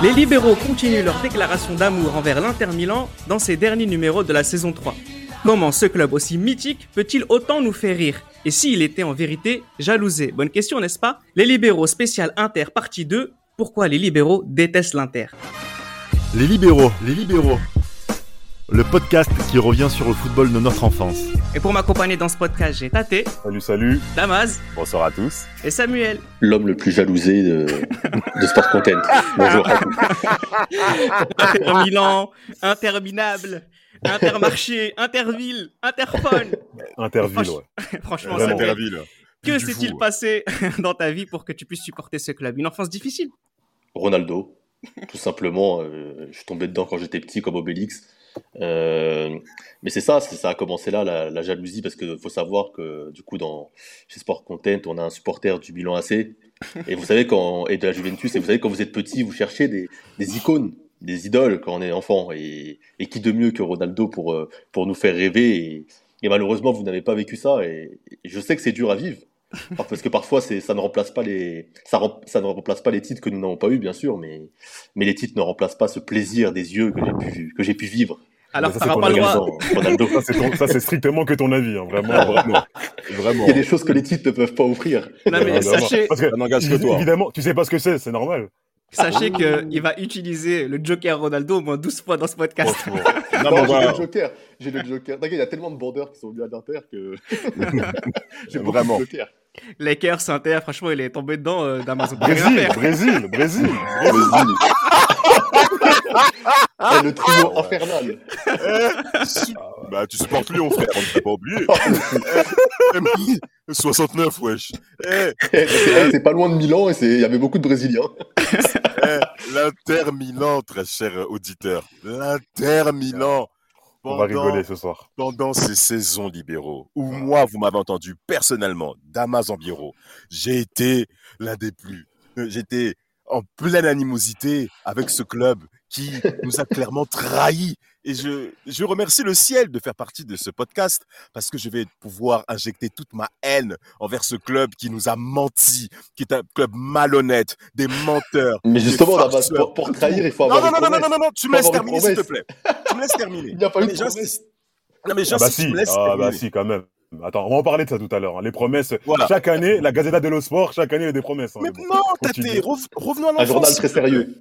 Les libéraux continuent leur déclaration d'amour envers l'Inter Milan dans ces derniers numéros de la saison 3. Comment ce club aussi mythique peut-il autant nous faire rire? Et s'il était en vérité jalousé? Bonne question, n'est-ce pas? Les libéraux spécial Inter partie 2. Pourquoi les libéraux détestent l'Inter? Les libéraux, les libéraux. Le podcast qui revient sur le football de notre enfance. Et pour m'accompagner dans ce podcast, j'ai Tate, Salut, salut. Damaz Bonsoir à tous. et Samuel. L'homme le plus jalousé de, de Sport Content. Bonjour à tous. Inter Milan, interminable, intermarché, interville, interphone. Interville, Franch- ouais. Franchement, Vraiment. Samuel, que s'est-il passé dans ta vie pour que tu puisses supporter ce club? Une enfance difficile? Ronaldo, tout simplement. euh, je suis tombé dedans quand j'étais petit, comme Obélix. Euh, mais c'est ça, ça a commencé là, la, jalousie, parce qu'il faut savoir que du coup, dans, chez Sport Content, on a un supporter du Milan AC. Et vous savez, quand, et de la Juventus, et vous savez, quand vous êtes petit, vous cherchez des, des icônes, des idoles quand on est enfant. Et, qui de mieux que Ronaldo pour, euh, pour nous faire rêver? Et, malheureusement, vous n'avez pas vécu ça. Et je sais que c'est dur à vivre. Parce que parfois, c'est, ça ne remplace pas les, ça, rem- ça ne remplace pas les titres que nous n'avons pas eu, bien sûr, mais, mais les titres ne remplacent pas ce plaisir des yeux que j'ai pu, que j'ai pu vivre. Alors, ça, c'est pas le droit. Ça, c'est ton- ça, c'est strictement que ton avis, hein, vraiment, vraiment. Vraiment. Il y a des choses que les titres ne peuvent pas offrir. Non, mais Vraiment. sachez, Parce que, Ça n'engage que toi. évidemment, tu sais pas ce que c'est, c'est normal. sachez qu'il va utiliser le Joker Ronaldo au moins 12 fois dans ce podcast. Non, Non, mais on j'ai le Joker. J'ai le Joker. T'inquiète, il y a tellement de bandeurs qui sont venus à l'Inter que. j'ai Vraiment. Joker. Lakers, Inter, franchement, il est tombé dedans euh, d'Amazon. Peut Brésil. Brésil, Brésil. Brésil. Et le trio infernal. Bah, tu supportes Lyon, frère, on ne t'a pas oublié. 69, wesh. Eh, Eh, C'est c'est pas loin de Milan et c'est- il y avait beaucoup de Brésiliens. eh, L'Inter Milan, très cher auditeur. L'Inter Milan. On va Pendant- rigoler ce soir. pendant ces saisons libéraux, où moi, vous m'avez entendu personnellement, Damas Ambiero, j'ai été l'un des plus. euh, J'étais en pleine animosité avec ce club qui nous a clairement trahis. Et je, je remercie le ciel de faire partie de ce podcast parce que je vais pouvoir injecter toute ma haine envers ce club qui nous a menti, qui est un club malhonnête, des menteurs. Mais justement, des farceurs. pour, pour trahir, il faut Non, avoir non, non, non, non, promesse. non, non, tu me laisses terminer, s'il te plaît. Tu me laisses terminer. Il n'y a pas Non, eu de j'insiste. promesse. Non, mais Ah bah j'insiste, tu si, me laisses ah bah si, quand même. Attends, on va en parler de ça tout à l'heure. hein. Les promesses, Voilà. chaque année, la Gazeta dello Sport, chaque année, il y a des promesses. hein, Mais bon. non, rev- revenons à l'enfance. Un journal très sérieux.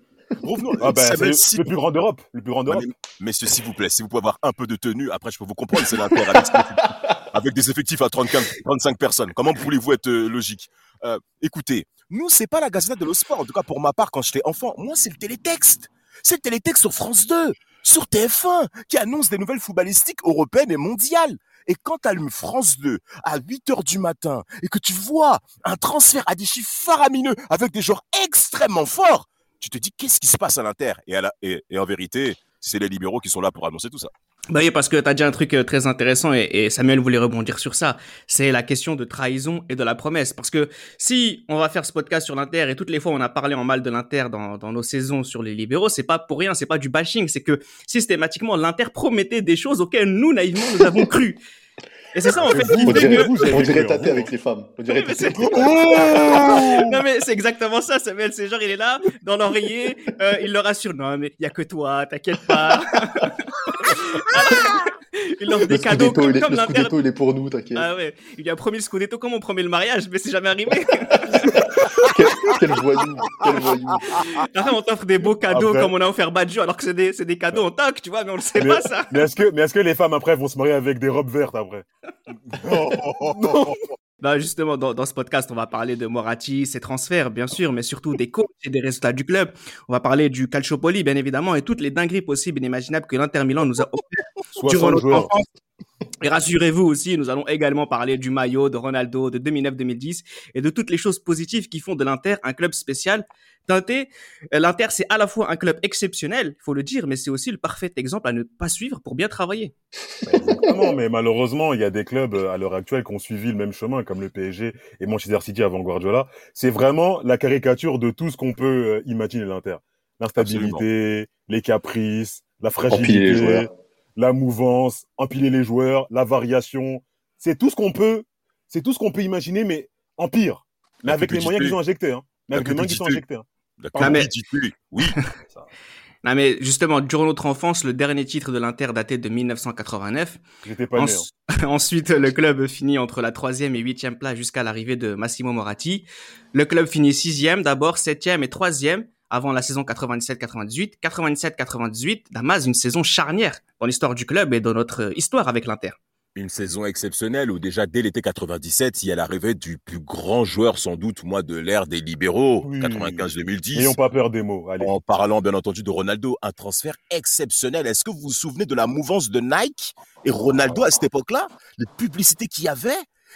Revenons. Ah bah, Samuel, c'est le plus grand d'Europe. Le plus grand d'Europe. Messieurs, s'il vous plaît, si vous pouvez avoir un peu de tenue, après je peux vous comprendre, c'est l'Inter avec, avec des effectifs à 35, 35 personnes. Comment voulez-vous être euh, logique? Euh, Écoutez, nous, c'est pas la Gazette de sport. En tout cas, pour ma part, quand j'étais enfant, moi, c'est le télétexte. C'est le télétexte sur France 2, sur TF1, qui annonce des nouvelles footballistiques européennes et mondiales. Et quand tu allumes France 2 à 8 heures du matin et que tu vois un transfert à des chiffres faramineux avec des joueurs extrêmement forts, tu te dis qu'est-ce qui se passe à l'Inter et, à la- et, et en vérité, c'est les libéraux qui sont là pour annoncer tout ça. Bah oui, parce que t'as dit un truc euh, très intéressant et, et Samuel voulait rebondir sur ça. C'est la question de trahison et de la promesse. Parce que si on va faire ce podcast sur l'Inter et toutes les fois on a parlé en mal de l'Inter dans, dans nos saisons sur les libéraux, c'est pas pour rien, c'est pas du bashing, c'est que systématiquement l'Inter promettait des choses auxquelles nous naïvement nous avons cru. Et c'est ça en fait On dirait, que vous avez on dirait tâter avec les femmes. On dirait tâter c'est- avec les femmes. non mais c'est exactement ça, Samuel. C'est genre il est là dans l'oreiller, euh, il leur assure non mais il y a que toi, t'inquiète pas. il leur des cadeaux comme, comme le. Scudetto, il est pour nous, t'inquiète. Ah ouais, il lui a promis le scudetto comme on promet le mariage, mais c'est jamais arrivé. Quel, quel voyou, quel voyou. Après on t'offre des beaux cadeaux Après- comme on a offert Badjo alors que c'est des, c'est des cadeaux en toc, tu vois, mais on le sait Mais- pas ça. Mais est-ce que, mais est-ce que les femmes après vont se marier avec des robes vertes après? Bah justement, dans, dans ce podcast, on va parler de Moratti, ses transferts, bien sûr, mais surtout des coachs et des résultats du club. On va parler du Calciopoli, bien évidemment, et toutes les dingueries possibles et inimaginables que l'Inter Milan nous a offert durant 60 notre enfance. Et rassurez-vous aussi, nous allons également parler du maillot de Ronaldo de 2009-2010 et de toutes les choses positives qui font de l'Inter un club spécial. Teinté, l'Inter, c'est à la fois un club exceptionnel, il faut le dire, mais c'est aussi le parfait exemple à ne pas suivre pour bien travailler. Exactement, mais malheureusement, il y a des clubs euh, à l'heure actuelle qui ont suivi le même chemin, comme le PSG et Manchester City avant Guardiola. C'est vraiment la caricature de tout ce qu'on peut euh, imaginer l'Inter. L'instabilité, les caprices, la fragilité, joueurs. La mouvance, empiler les joueurs, la variation. C'est tout ce qu'on peut, c'est tout ce qu'on peut imaginer, mais en pire. Mais La avec les moyens qu'ils ont injectés, hein. Mais La avec les moyens qu'ils ont injectés. hein. D'accord. Non, mais- Oui. Non, mais justement, durant notre enfance, le dernier titre de l'Inter datait de 1989. J'étais pas né. Ensu- Ensuite, le club finit entre la troisième et huitième place jusqu'à l'arrivée de Massimo Moratti. Le club finit sixième, d'abord septième et troisième avant la saison 97-98. 97-98, Damas, une saison charnière dans l'histoire du club et dans notre histoire avec l'Inter. Une saison exceptionnelle où déjà dès l'été 97, il y a l'arrivée du plus grand joueur sans doute, moi, de l'ère des libéraux, Oui. 95-2010. N'ayons pas peur des mots. Allez. En parlant bien entendu de Ronaldo, un transfert exceptionnel. Est-ce que vous vous souvenez de la mouvance de Nike et Ronaldo à cette époque-là Les publicités qu'il y avait?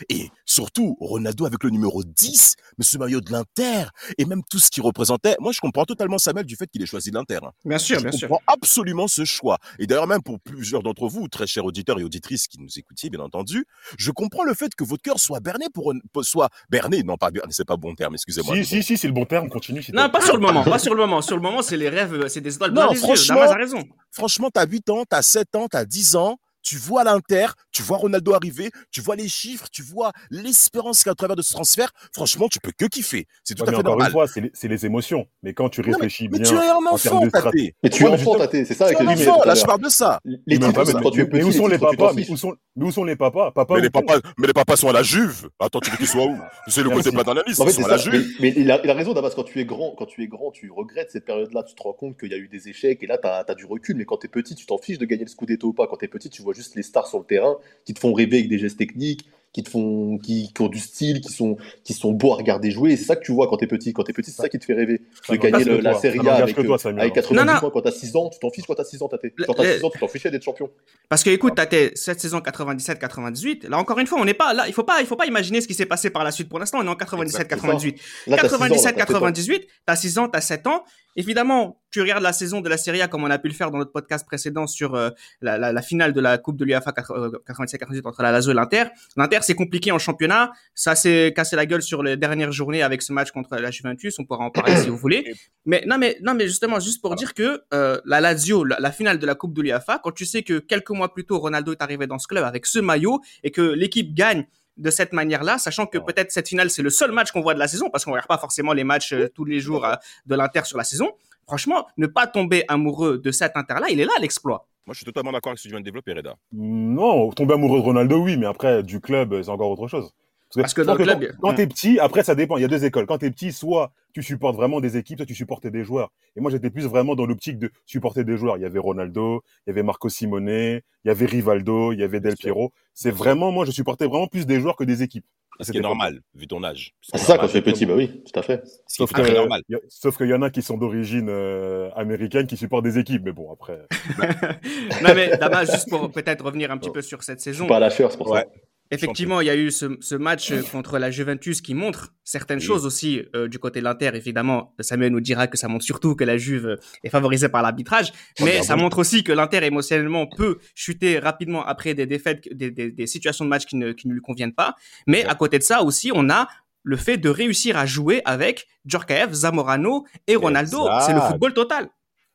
Et surtout, Ronaldo avec le numéro 10, mais ce maillot de l'Inter, et même tout ce qu'il représentait. Moi, je comprends totalement Samuel du fait qu'il ait choisi l'Inter. hein. Bien sûr, je comprends absolument ce choix. Et d'ailleurs, même pour plusieurs d'entre vous, très chers auditeurs et auditrices qui nous écoutiez, bien entendu, je comprends le fait que votre cœur soit berné pour, soit berné, non pas berné, c'est pas bon terme, excusez-moi. Si, si, bon. si, c'est le bon terme. Continue. Non, pas sur le moment, pas sur le moment. Sur le moment, c'est les rêves, c'est des étoiles Non, les yeux. franchement- raison. Franchement, t'as 8 ans, t'as 7 ans, t'as 10 ans, tu vois l'Inter, tu vois Ronaldo arriver, tu vois les chiffres, tu vois l'espérance qu'il y a au travers de ce transfert. Franchement, tu peux que kiffer. C'est tout Ouais, à mais fait encore une normal. fois, c'est les, c'est les émotions. Mais quand tu Non, mais, réfléchis mais bien. tu es un en termes enfant, de strat- Tate. Mais tu es mais enfant, Tate, c'est ça Tu es avec un les mais- enfant, là, je parle de ça. Les Mais, mais- mais où sont les papas? mais où, sont, mais les papas? Papa Mais les papas, mais les papas sont à la Juve. Attends, tu veux qu'ils soient où? C'est le côté paternaliste, En ils sont à la. Mais, Juve. mais il, a, il a raison, Damas. Quand tu es grand, quand tu es grand, tu regrettes cette période-là. Tu te rends compte qu'il y a eu des échecs et là, tu as, du recul. Mais quand tu es petit, tu t'en fiches de gagner le Scudetto ou pas. Quand tu es petit, tu vois juste les stars sur le terrain qui te font rêver avec des gestes techniques, qui te font, qui, qui ont du style, qui sont, qui sont beaux à regarder jouer. C'est ça que tu vois quand tu es petit. Quand tu es petit, c'est ça qui te fait rêver. De gagner le- la Serie A avec, toi, euh, Samuel. avec 90 Non, non. points quand tu as 6 ans. Tu t'en fiches quand tu as 6 ans, Tate. Quand tu Le- as 6 ans, tu t'en fichais d'être champion. Parce que écoute, t'as tes- cette saison 97-98. Là encore une fois, on n'est pas là. Il faut pas, il faut pas imaginer ce qui s'est passé par la suite. Pour l'instant, on est en 97-98. Là, t'as 6 ans, là, t'as 7 ans. 97-98, t'as 6 ans, t'as 7 ans. Évidemment, tu regardes la saison de la Serie A comme on a pu le faire dans notre podcast précédent sur euh, la, la- la finale de la Coupe de l'UEFA 97-98 entre la Lazio et l'Inter. L'Inter, c'est compliqué en championnat. Ça s'est cassé la gueule sur les dernières journées avec ce match contre la Juventus. On pourra en parler si vous voulez. Mais non, mais non, mais justement, juste pour dire que euh, la Lazio, la, la finale de la Coupe de l'UEFA, quand tu sais que quelques mois plus tôt, Ronaldo est arrivé dans ce club avec ce maillot et que l'équipe gagne de cette manière-là, sachant que peut-être cette finale c'est le seul match qu'on voit de la saison parce qu'on regarde pas forcément les matchs euh, tous les jours euh, de l'Inter sur la saison. Franchement, ne pas tomber amoureux de cet Inter-là, il est là l'exploit. Moi, je suis totalement d'accord avec ce que tu viens de développer, Reda. Non, tomber amoureux de Ronaldo, oui, mais après, du club, c'est encore autre chose. Parce que club, quand, quand t'es petit, après, ça dépend. Il y a deux écoles. Quand t'es petit, soit tu supportes vraiment des équipes, soit tu supportes des joueurs. Et moi, j'étais plus vraiment dans l'optique de supporter des joueurs. Il y avait Ronaldo, il y avait Marco Simone, il y avait Rivaldo, il y avait Del. Piero. C'est vraiment, moi, je supportais vraiment plus des joueurs que des équipes. Ce qui est pas- normal, vu ton âge. C'est ça, quand tu es petit, bah oui, tout à fait. Sauf normal. y qu'il y en a qui sont d'origine euh, américaine qui supportent des équipes. Mais bon, après. non mais Damas, juste pour peut-être revenir un petit peu sur cette Je saison. suis pas à la c'est pour ça. Ouais. Effectivement, il y a eu ce, ce match euh, contre la Juventus qui montre certaines Oui. choses aussi euh, du côté de l'Inter. Évidemment, Samuel nous dira que ça montre surtout que la Juve est favorisée par l'arbitrage, mais bien ça bon. montre aussi que l'Inter émotionnellement peut chuter rapidement après des défaites, des, des, des situations de match qui ne, qui ne lui conviennent pas. Mais à côté de ça aussi, on a le fait de réussir à jouer avec Djorkaeff, Zamorano et Ronaldo. C'est le football total.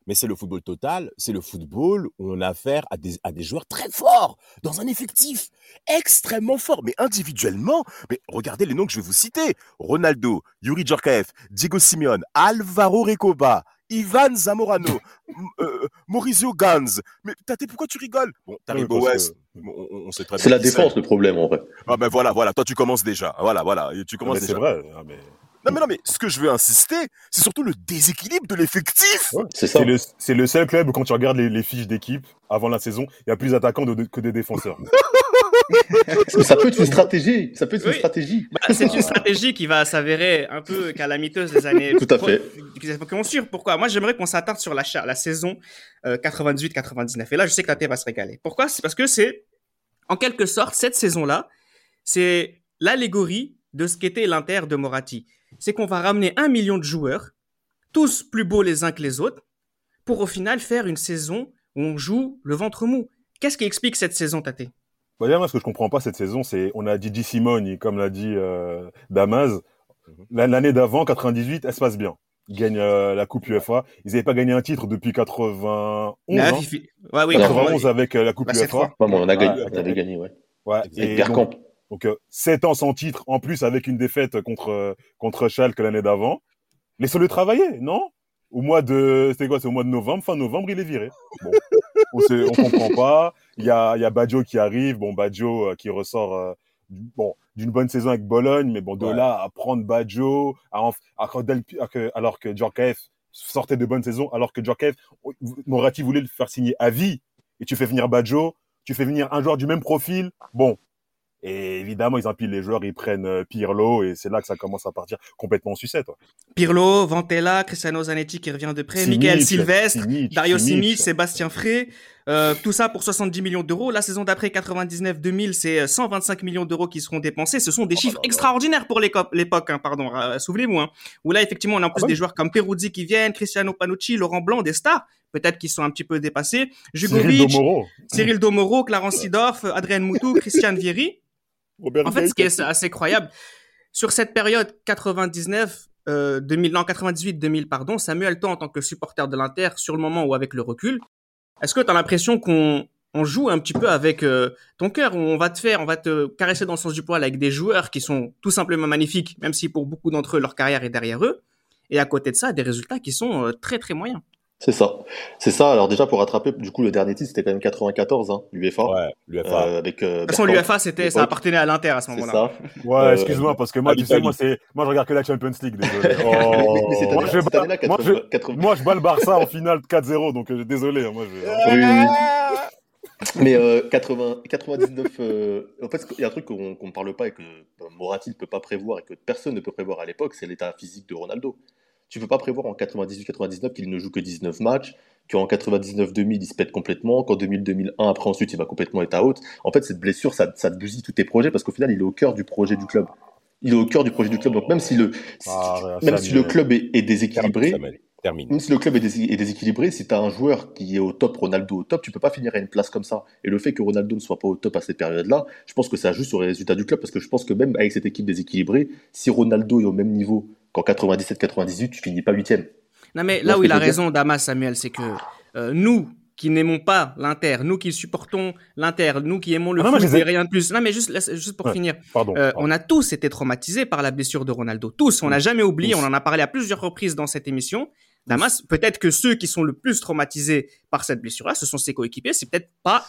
Mais c'est le football total, c'est le football où on a affaire à des, à des joueurs très forts, dans un effectif extrêmement fort, mais individuellement. Mais regardez les noms que je vais vous citer. Ronaldo, Yuri Djorkaeff, Diego Simeone, Alvaro Recoba, Ivan Zamorano, M- euh, Mauricio Gans. Mais Tate, pourquoi tu rigoles? Bon, Taribo Oui, West, que- on, on sait très bien C'est la défense le problème en vrai. Ah ben voilà, voilà, toi tu commences déjà. Voilà, voilà, tu Mais commences c'est déjà. vrai. Ah, mais... Non mais non mais ce que je veux insister, c'est surtout le déséquilibre de l'effectif. Ouais. C'est ça. C'est le, c'est le seul club où quand tu regardes les, les fiches d'équipe avant la saison, il y a plus d'attaquants de- de- que des défenseurs. Mais ça peut être une stratégie. Ça peut être une stratégie. Bah, c'est une stratégie qui va s'avérer un peu calamiteuse les années Tout à fait. qui vont suivre. Pourquoi? Moi, j'aimerais qu'on s'attarde sur la, la saison euh, 98-99. Et là, je sais que Tate va se régaler. Pourquoi? C'est parce que c'est, en quelque sorte, cette saison-là, c'est l'allégorie de ce qu'était l'Inter de Moratti. C'est qu'on va ramener un million de joueurs, tous plus beaux les uns que les autres, pour au final faire une saison où on joue le ventre mou. Qu'est-ce qui explique cette saison, Tate? Bah, moi, ce que je comprends pas cette saison, c'est on a Gigi Simone, comme l'a dit euh, Damas. La- L'année d'avant, 98, elle se passe bien. Ils gagnent euh, la Coupe UEFA. Ils n'avaient pas gagné un titre depuis 91. Neuf, hein. Ouais, oui, 91 avec euh, la Coupe Bah. Ouais, mais on a gagné. Ouais, on avait gagné, ouais. Et donc, donc euh, 7 ans sans titre, en plus avec une défaite contre, euh, contre Schalke l'année d'avant. Laissez-le travailler, non? Au mois de, c'est quoi? C'est au mois de novembre, fin novembre, il est viré. Bon, on ne comprend pas. Il y a, il y a Baggio qui arrive. Bon, Baggio euh, qui ressort. euh, bon, d'une bonne saison avec Bologne, mais bon, de Ouais. là à prendre Baggio, à à alors que Djorkaeff sortait de bonnes saisons, alors que Djorkaeff, Moratti voulait le faire signer à vie, et tu fais venir Baggio, tu fais venir un joueur du même profil, bon. Et évidemment, ils empilent les joueurs, ils prennent euh, Pirlo, et c'est là que ça commence à partir complètement en sucette. ouais. Pirlo, Vantella, Cristiano Zanetti qui revient de près, Simic, Michael Silvestre, Simic, Dario Simic. Sébastien Frey, euh, tout ça pour 70 millions d'euros. La saison d'après 99-2000, c'est euh, 125 millions d'euros qui seront dépensés. Ce sont des Oh chiffres là là. extraordinaires pour l'époque, hein, pardon. euh, Souvenez-vous, hein, où là effectivement on a en plus Ah bon des joueurs comme Peruzzi qui viennent, Cristiano Panucci, Laurent Blanc, des stars, peut-être qui sont un petit peu dépassés, Cyril Jugovic, Domoro. Cyril Domoro, Clarence Sidorf, Adrien Moutou, Christian Vieri. Robert En fait, ce qui est assez incroyable, sur cette période 99, euh, 2000, non, 98-2000, pardon, Samuel, toi, en tant que supporter de l'Inter, sur le moment ou avec le recul, est-ce que tu as l'impression qu'on on joue un petit peu avec euh, ton cœur, on va te faire, on va te caresser dans le sens du poil avec des joueurs qui sont tout simplement magnifiques, même si pour beaucoup d'entre eux, leur carrière est derrière eux, et à côté de ça, des résultats qui sont euh, très très moyens. C'est ça. C'est ça. Alors déjà pour rattraper, du coup le dernier titre c'était quand même 94, hein, l'UEFA. Ouais, l'UFA. Euh, avec. euh, De toute façon, l'UFA, c'était, ça appartenait à l'Inter à ce C'est moment-là. ça. Ouais, Euh, excuse-moi, parce que moi, tu sais, moi, c'est, moi, je regarde que la Champions League, désolé. Mais- Oh. mais moi, je bats- année-là, moi, 80, je, 80. moi, je bats le Barça en finale 4-0, donc euh, désolé, hein, moi, je... Oui, oui. Mais euh, 80, 99, euh, en fait, il y a un truc qu'on ne parle pas et que euh, Moratti ne peut pas prévoir et que personne ne peut prévoir à l'époque, c'est l'état physique de Ronaldo. Tu peux pas prévoir en 98-99 qu'il ne joue que 19 matchs, qu'en 99-2000 il se pète complètement, qu'en 2000-2001 après ensuite il va complètement être out. En fait, cette blessure, ça, ça te bousille tous tes projets parce qu'au final, il est au cœur du projet du club. Il est au cœur du projet du club. Donc même si le, si- Ah, même si le club est, est déséquilibré, Termine. même si le club est, dés- est déséquilibré, si tu as un joueur qui est au top, Ronaldo au top, tu peux pas finir à une place comme ça. Et le fait que Ronaldo ne soit pas au top à cette période-là, je pense que ça joue sur les résultats du club parce que je pense que même avec cette équipe déséquilibrée, si Ronaldo est au même niveau qu'en 97-98, tu finis pas huitième. Non, mais là où il a raison, Damas Samuel, c'est que euh, nous qui n'aimons pas l'Inter, nous qui supportons l'Inter, nous qui aimons le Ah non, foot et ai- rien de plus. Non, mais juste, laisse- juste pour Ouais. finir, Pardon. euh, pardon. on a tous été traumatisés par la blessure de Ronaldo. Tous, on n'a jamais oublié, Tous. on en a parlé à plusieurs reprises dans cette émission. Damas, peut-être que ceux qui sont le plus traumatisés par cette blessure-là, ce sont ses coéquipiers. C'est peut-être pas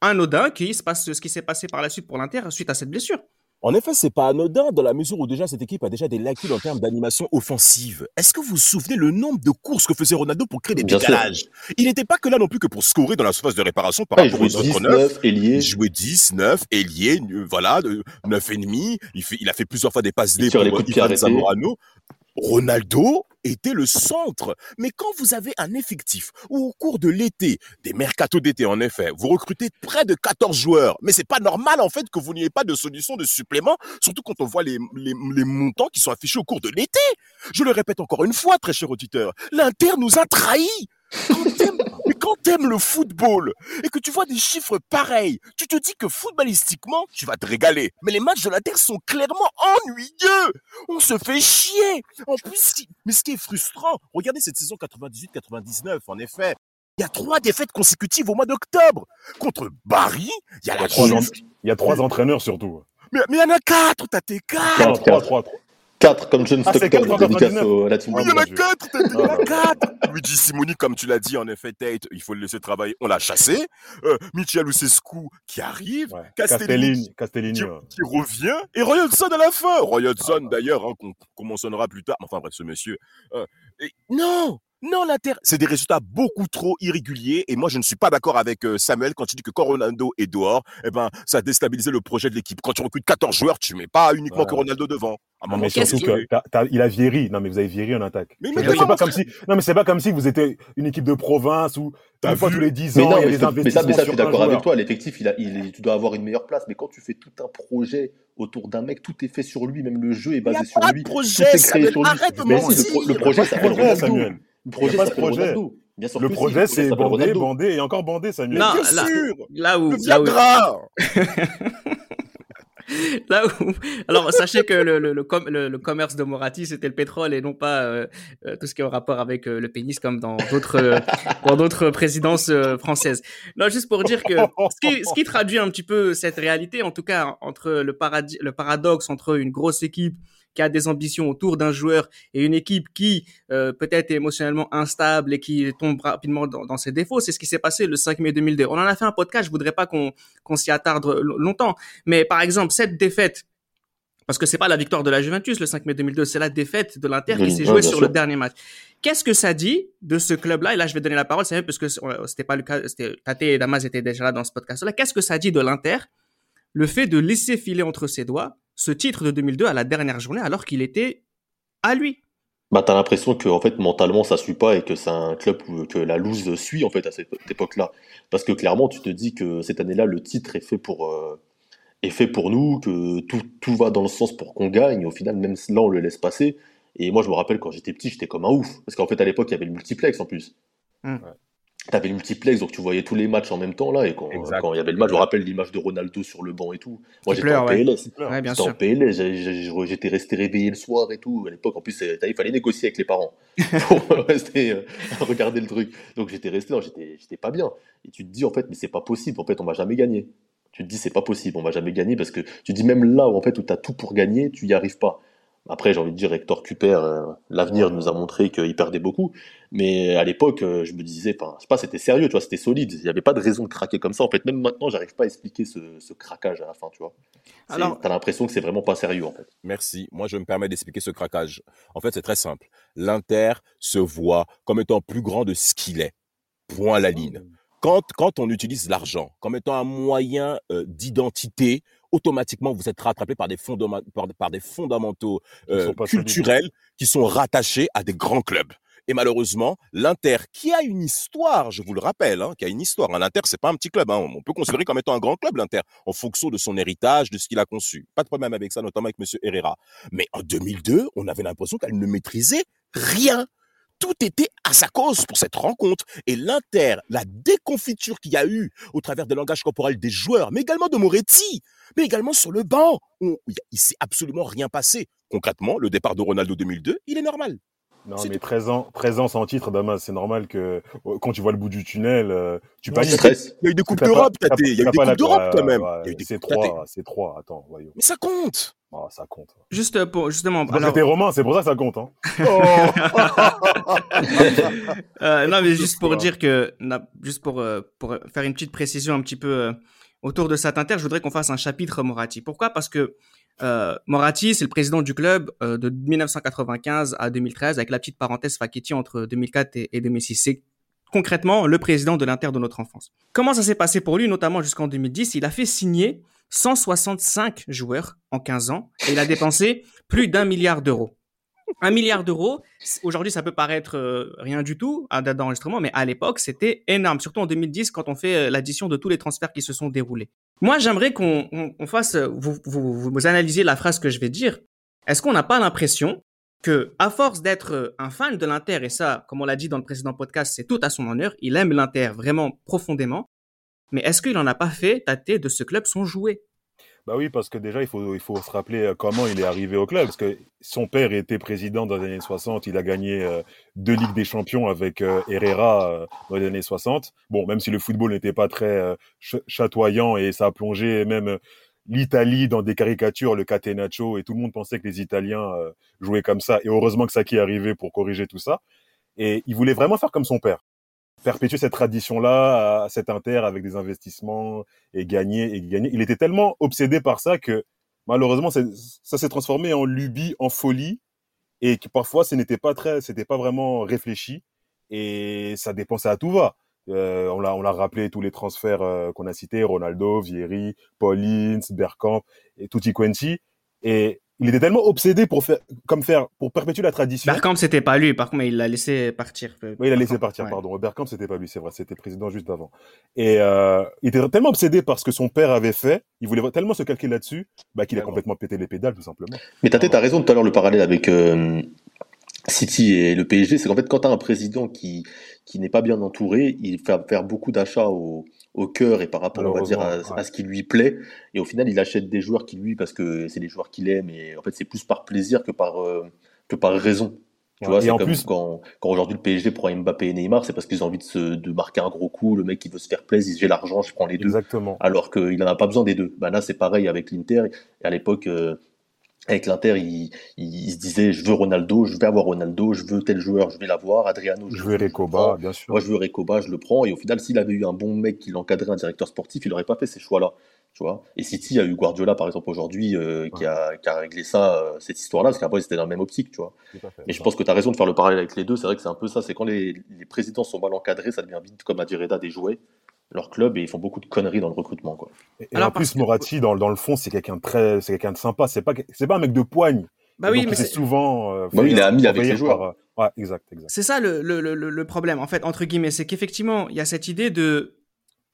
anodin qu'il se passe ce qui s'est passé par la suite pour l'Inter suite à cette blessure. En effet, c'est pas anodin dans la mesure où déjà cette équipe a déjà des lacunes en termes d'animation offensive. Est-ce que vous vous souvenez le nombre de courses que faisait Ronaldo pour créer des Bien sûr. décalages? Il n'était pas que là non plus que pour scorer dans la surface de réparation par il rapport aux autres 10, neufs. 9, ailier. Il jouait 10, 9, ailier, euh, voilà, de 9 et demi. Il, fait, il a fait plusieurs fois des passes Il D tire pour les coups de pied. Zamorano. Ronaldo était le centre. Mais quand vous avez un effectif où au cours de l'été, des mercatos d'été en effet, vous recrutez près de 14 joueurs, mais c'est pas normal en fait que vous n'ayez pas de solution de supplément, surtout quand on voit les, les, les montants qui sont affichés au cours de l'été. Je le répète encore une fois, très cher auditeur, l'Inter nous a trahis. Quand t'aimes- mais quand t'aimes le football et que tu vois des chiffres pareils, tu te dis que footballistiquement, tu vas te régaler. Mais les matchs de l'Inter sont clairement ennuyeux. On se fait chier. En plus, mais ce qui est frustrant, regardez cette saison 98-99, en effet. Il y a trois défaites consécutives au mois d'octobre. Contre Bari, il y a la il y a trois entraîneurs surtout. Mais il y en a quatre, t'as tes quatre. Trois, trois, trois. 4 comme John Ah, Stockton, dédicace 99. au- à la team. Oui, il y en a Dieu. quatre, t'as dit, il y en Ah, a quatre. Luigi Simoni, comme tu l'as dit, en effet, Tate, il faut le laisser travailler. On l'a chassé. Euh, Michel Lucescu qui arrive. Ouais. Castellini, Castellini, qui, ouais. qui revient. Et Roy Hodgson à la fin. Roy Hodgson, d'ailleurs, hein, qu'on mentionnera plus tard. Enfin bref, ce monsieur. euh, et- non non, l'Inter, c'est des résultats beaucoup trop irréguliers. Et moi, je ne suis pas d'accord avec euh, Samuel quand il dit que quand Ronaldo est dehors, eh ben, ça a déstabilisé le projet de l'équipe. Quand tu recrutes 14 joueurs, tu mets pas uniquement Ouais. que Ronaldo devant. À Non, mais tu surtout que il a Vieri. Non, mais vous avez Vieri en attaque. Mais- c'est pas comme si, non, mais c'est pas comme si vous étiez une équipe de province où, T'as une fois vu tous les 10 Mais ans, non, il y a mais, des te- mais ça, mais ça, je suis un d'accord avec toi. L'effectif, il a, il tu dois avoir une meilleure place. Mais quand tu fais tout un projet autour d'un mec, tout est fait sur lui. Même le jeu est basé sur lui. de Tout projet, est créé Samuel. sur lui. Arrête de Mais si, mentir. le, pro- le projet Le projet pas de projet. Ronaldo? Bien sûr Le si, projet, c'est bandé, Ronaldo. bandé et encore bandé, Samuel. Non, Bien là- sûr. Là où, Le là où, Viagra. Là où, alors sachez que le, le, le, com- le- le commerce de Moratti c'était le pétrole et non pas euh, euh, tout ce qui est en rapport avec euh, le pénis comme dans d'autres euh, dans d'autres présidences euh, françaises. Non, juste pour dire que ce qui, ce qui traduit un petit peu cette réalité, en tout cas entre le, paradis, le paradoxe entre une grosse équipe qui a des ambitions autour d'un joueur et une équipe qui euh, peut-être est émotionnellement instable et qui tombe rapidement dans, ses défauts. C'est ce qui s'est passé le 5 mai 2002. On en a fait un podcast, je voudrais pas qu'on s'y attarde longtemps. Mais par exemple, cette défaite parce que c'est pas la victoire de la Juventus le 5 mai 2002, c'est la défaite de l'Inter qui s'est jouée sur le dernier match. Qu'est-ce que ça dit de ce club-là? Et là, je vais donner la parole, c'est même parce que c'était pas le cas, Tate et Damas étaient déjà là dans ce podcast-là. Qu'est-ce que ça dit de l'Inter? Le fait de laisser filer entre ses doigts ce titre de 2002 à la dernière journée alors qu'il était à lui. Bah, t'as l'impression que en fait mentalement ça suit pas et que c'est un club que la loose suit en fait à cette époque-là. Parce que clairement tu te dis que cette année-là le titre est fait pour euh, est fait pour nous, que tout, tout va dans le sens pour qu'on gagne. Au final, même là, on le laisse passer. Et moi, je me rappelle quand j'étais petit, j'étais comme un ouf. Parce qu'en fait, à l'époque, il y avait le multiplex en plus. Mmh. Tu avais le multiplex, donc tu voyais tous les matchs en même temps là. Et quand, quand il y avait le match, je me rappelle l'image de Ronaldo sur le banc et tout. Moi, j'étais en PLS. Ouais. j'étais en PLS. J'étais resté réveillé le soir et tout. À l'époque, en plus, il fallait négocier avec les parents pour rester euh, regarder le truc. Donc j'étais resté, j'étais pas bien. Et tu te dis, en fait, mais c'est pas possible. En fait, on va jamais gagner tu te dis c'est pas possible, on va jamais gagner parce que tu te dis même là où en fait où tu as tout pour gagner, tu y arrives pas. Après, j'ai envie de dire Hector Cuper, euh, l'avenir nous a montré qu'il perdait beaucoup, mais à l'époque, euh, je me disais, je sais pas, c'était sérieux, tu vois, c'était solide. Il n'y avait pas de raison de craquer comme ça. En fait, même maintenant, j'arrive pas à expliquer ce, craquage à la fin, tu vois. Alors, t'as l'impression que c'est vraiment pas sérieux, en fait. Merci. Moi, je me permets d'expliquer ce craquage. En fait, c'est très simple. L'Inter se voit comme étant plus grand de ce qu'il est. Point à la ligne quand, quand on utilise l'argent comme étant un moyen euh, d'identité, automatiquement vous êtes rattrapé par des, par, des fondamentaux euh, culturels qui sont rattachés à des grands clubs. Et malheureusement, l'Inter, qui a une histoire, je vous le rappelle, hein, qui a une histoire. Hein, L'Inter, c'est pas un petit club. Hein, on peut considérer comme étant un grand club, l'Inter, en fonction de son héritage, de ce qu'il a conçu. Pas de problème avec ça, notamment avec M. Herrera. Mais en 2002, on avait l'impression qu'elle ne maîtrisait rien tout était à sa cause pour cette rencontre. Et l'Inter, la déconfiture qu'il y a eu au travers des langages corporels des joueurs, mais également de Moretti, mais également sur le banc, il il s'est absolument rien passé. Concrètement, le départ de Ronaldo 2002, il est normal. Non, mais 13 ans, 13 ans sans titre, Damas, c'est normal que euh, quand tu vois le bout du tunnel, euh, tu paniques. Il y a eu des Coupes d'Europe, Il y a eu des Coupes d'Europe quand même. c'est 3, c'est 3, attends, voyons. Mais ça compte. Oh, ça compte. Juste pour, justement. Alors... T'es romain, c'est pour ça que ça compte. Hein. euh, non, mais juste pour dire que, juste pour, euh, pour faire une petite précision un petit peu autour de cette inter, je voudrais qu'on fasse un chapitre Moratti. Pourquoi? Parce que euh, Moratti, c'est le président du club euh, de 1995 à 2013, avec la petite parenthèse Facchetti entre 2004 et, 2006. C'est concrètement le président de l'Inter de notre enfance. Comment ça s'est passé pour lui, notamment jusqu'en 2010 Il a fait signer 165 joueurs en 15 ans et il a dépensé plus d'un milliard d'euros. Un milliard d'euros, aujourd'hui ça peut paraître euh, rien du tout à date d'enregistrement, mais à l'époque c'était énorme, surtout en 2010 quand on fait euh, l'addition de tous les transferts qui se sont déroulés. Moi, j'aimerais qu'on fasse, vous, vous, vous analysiez la phrase que je vais dire. Est-ce qu'on n'a pas l'impression que, à force d'être un fan de l'Inter, et ça, comme on l'a dit dans le précédent podcast, c'est tout à son honneur, il aime l'Inter vraiment profondément, mais est-ce qu'il n'en a pas fait tâter de ce club son jouet? Bah oui, parce que déjà, il faut, il faut se rappeler euh, comment il est arrivé au club. Parce que son père était président dans les années 60. Il a gagné euh, deux Ligues des Champions avec euh, Herrera dans les années 60. Bon, même si le football n'était pas très chatoyant et ça a plongé même l'Italie dans des caricatures, le catenaccio, et tout le monde pensait que les Italiens jouaient comme ça. Et heureusement que Saki est arrivé pour corriger tout ça. Et il voulait vraiment faire comme son père perpétuer cette tradition-là cet Inter avec des investissements et gagner et gagner. Il était tellement obsédé par ça que malheureusement ça s'est transformé en lubie, en folie et que parfois ce n'était pas très, c'était pas vraiment réfléchi et ça dépensait à tout va. Euh, on l'a on l'a rappelé tous les transferts euh, qu'on a cités Ronaldo, Vieri, Paulins, Bergkamp et Tutti Quanti et il était tellement obsédé pour faire, comme faire, pour perpétuer la tradition. Bergkamp, c'était pas lui, par contre, mais il l'a laissé partir. Oui, il a laissé partir, pardon. Bergkamp, c'était pas lui, c'est vrai, c'était président juste avant. Et euh, il était tellement obsédé par ce que son père avait fait, il voulait tellement se calquer là-dessus, bah, qu'il a complètement pété les pédales, tout simplement. Mais t'as as raison tout à l'heure, le parallèle avec euh, City et le PSG, c'est qu'en fait, quand t'as un président qui, qui n'est pas bien entouré, il fait faire beaucoup d'achats au au cœur et par rapport, on va dire, à, ce qui lui plaît. Et au final, il achète des joueurs qui lui, parce que c'est des joueurs qu'il aime. Et en fait, c'est plus par plaisir que par, euh, que par raison. Tu vois, c'est comme plus... quand, quand aujourd'hui le PSG prend Mbappé et Neymar, c'est parce qu'ils ont envie de, se, de marquer un gros coup. Le mec, il veut se faire plaisir, j'ai l'argent, je prends les deux. Exactement. Alors qu'il n'en a pas besoin des deux. Ben là, c'est pareil avec l'Inter. Et à l'époque, euh, avec l'Inter, il, il, se disait je veux Ronaldo, je vais avoir Ronaldo, je veux tel joueur, je vais l'avoir, Adriano, je, veux Recoba, bien sûr. Moi, je veux Recoba, je le prends. Et au final, s'il avait eu un bon mec qui l'encadrait, un directeur sportif, il n'aurait pas fait ces choix-là. Tu vois et City a eu Guardiola, par exemple, aujourd'hui, euh, qui, a, qui, a, réglé ça, euh, cette histoire-là, parce qu'après, c'était dans la même optique. Tu vois et je pense que tu as raison de faire le parallèle avec les deux. C'est vrai que c'est un peu ça. C'est quand les, les, présidents sont mal encadrés, ça devient vite, comme a dit Reda, des jouets leur club et ils font beaucoup de conneries dans le recrutement. Quoi. Et, Alors, en plus, Moratti, dans, dans, le fond, c'est quelqu'un de très, c'est quelqu'un de sympa. C'est pas, c'est pas un mec de poigne. Bah oui, mais c'est souvent. Euh, bah oui, il est ami avec les joueurs. Par, euh, ouais, exact, exact. C'est ça le, le, le, le, problème, en fait, entre guillemets, c'est qu'effectivement, il y a cette idée de,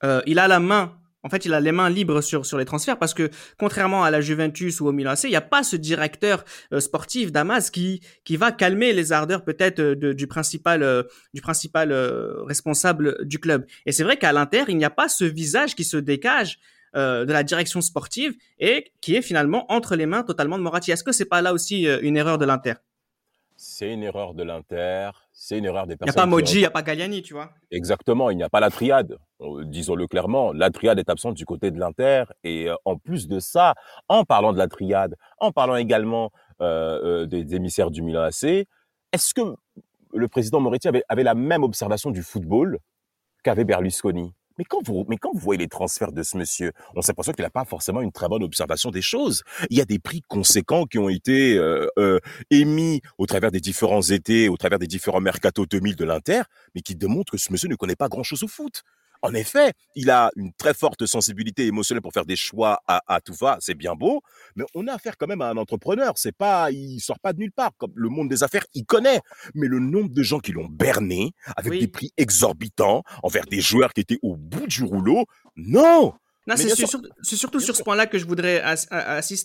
euh, il a la main en fait, il a les mains libres sur, sur les transferts parce que contrairement à la Juventus ou au Milan AC, il n'y a pas ce directeur euh, sportif Damas qui, qui va calmer les ardeurs peut-être euh, du principal, euh, du principal responsable du club. Et c'est vrai qu'à l'Inter, il n'y a pas ce visage qui se dégage de la direction sportive et qui est finalement entre les mains totalement de Moratti. Est-ce que c'est pas là aussi une erreur de l'Inter? C'est une erreur de l'Inter c'est une erreur des personnes. Il n'y a pas Moji, il n'y a pas Galliani, tu vois. Exactement, il n'y a pas la triade. Euh, disons-le clairement, la triade est absente du côté de l'Inter. Et euh, en plus de ça, en parlant de la triade, en parlant également euh, des émissaires du Milan AC, est-ce que le président Moretti avait, avait la même observation du football qu'avait Berlusconi? Mais quand vous, mais quand vous voyez les transferts de ce monsieur, on s'aperçoit qu'il n'a pas forcément une très bonne observation des choses. Il y a des prix conséquents qui ont été euh, euh, émis au travers des différents étés, au travers des différents mercato 2000 de l'Inter, mais qui démontrent que ce monsieur ne connaît pas grand-chose au foot. En effet, il a une très forte sensibilité émotionnelle pour faire des choix à, à tout va, c'est bien beau, mais on a affaire quand même à un entrepreneur. C'est pas, il sort pas de nulle part. Comme le monde des affaires, il connaît. Mais le nombre de gens qui l'ont berné avec des prix exorbitants envers des joueurs qui étaient au bout du rouleau, non. Non, c'est surtout sur ce point-là que je voudrais